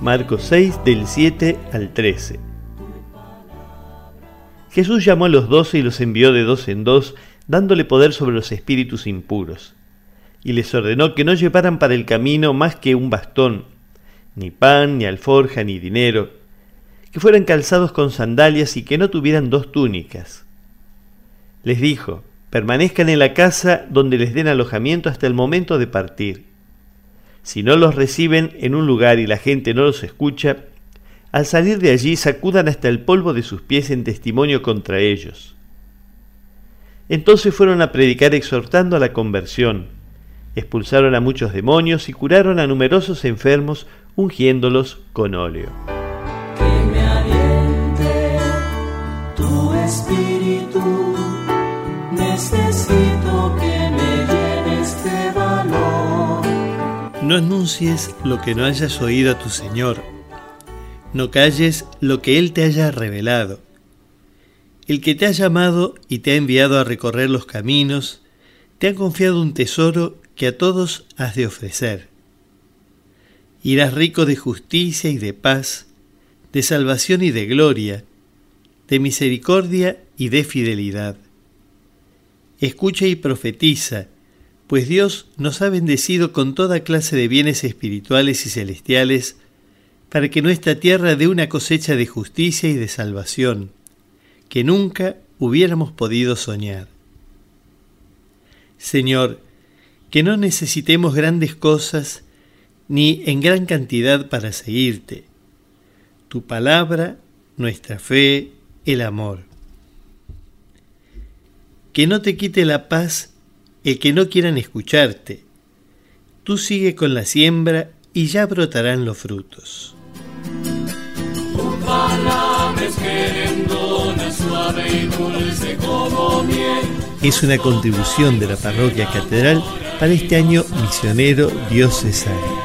Marcos 6 del 7 al 13. Jesús llamó a los doce y los envió de dos en dos, dándole poder sobre los espíritus impuros. Y les ordenó que no llevaran para el camino más que un bastón, ni pan, ni alforja, ni dinero, que fueran calzados con sandalias y que no tuvieran dos túnicas. Les dijo, permanezcan en la casa donde les den alojamiento hasta el momento de partir. Si no los reciben en un lugar y la gente no los escucha, al salir de allí sacudan hasta el polvo de sus pies en testimonio contra ellos. Entonces fueron a predicar exhortando a la conversión, expulsaron a muchos demonios y curaron a numerosos enfermos ungiéndolos con óleo. Que me aliente tu espíritu, No anuncies lo que no hayas oído a tu Señor no calles lo que Él te haya revelado. El que te ha llamado y te ha enviado a recorrer los caminos, te ha confiado un tesoro que a todos has de ofrecer. Irás rico de justicia y de paz, de salvación y de gloria, de misericordia y de fidelidad. Escucha y profetiza, pues Dios nos ha bendecido con toda clase de bienes espirituales y celestiales para que nuestra tierra dé una cosecha de justicia y de salvación que nunca hubiéramos podido soñar. Señor, que no necesitemos grandes cosas ni en gran cantidad para seguirte. Tu palabra, nuestra fe, el amor. Que no te quite la paz el que no quieran escucharte. Tú sigue con la siembra y ya brotarán los frutos. Es una contribución de la parroquia catedral para este año misionero diocesano.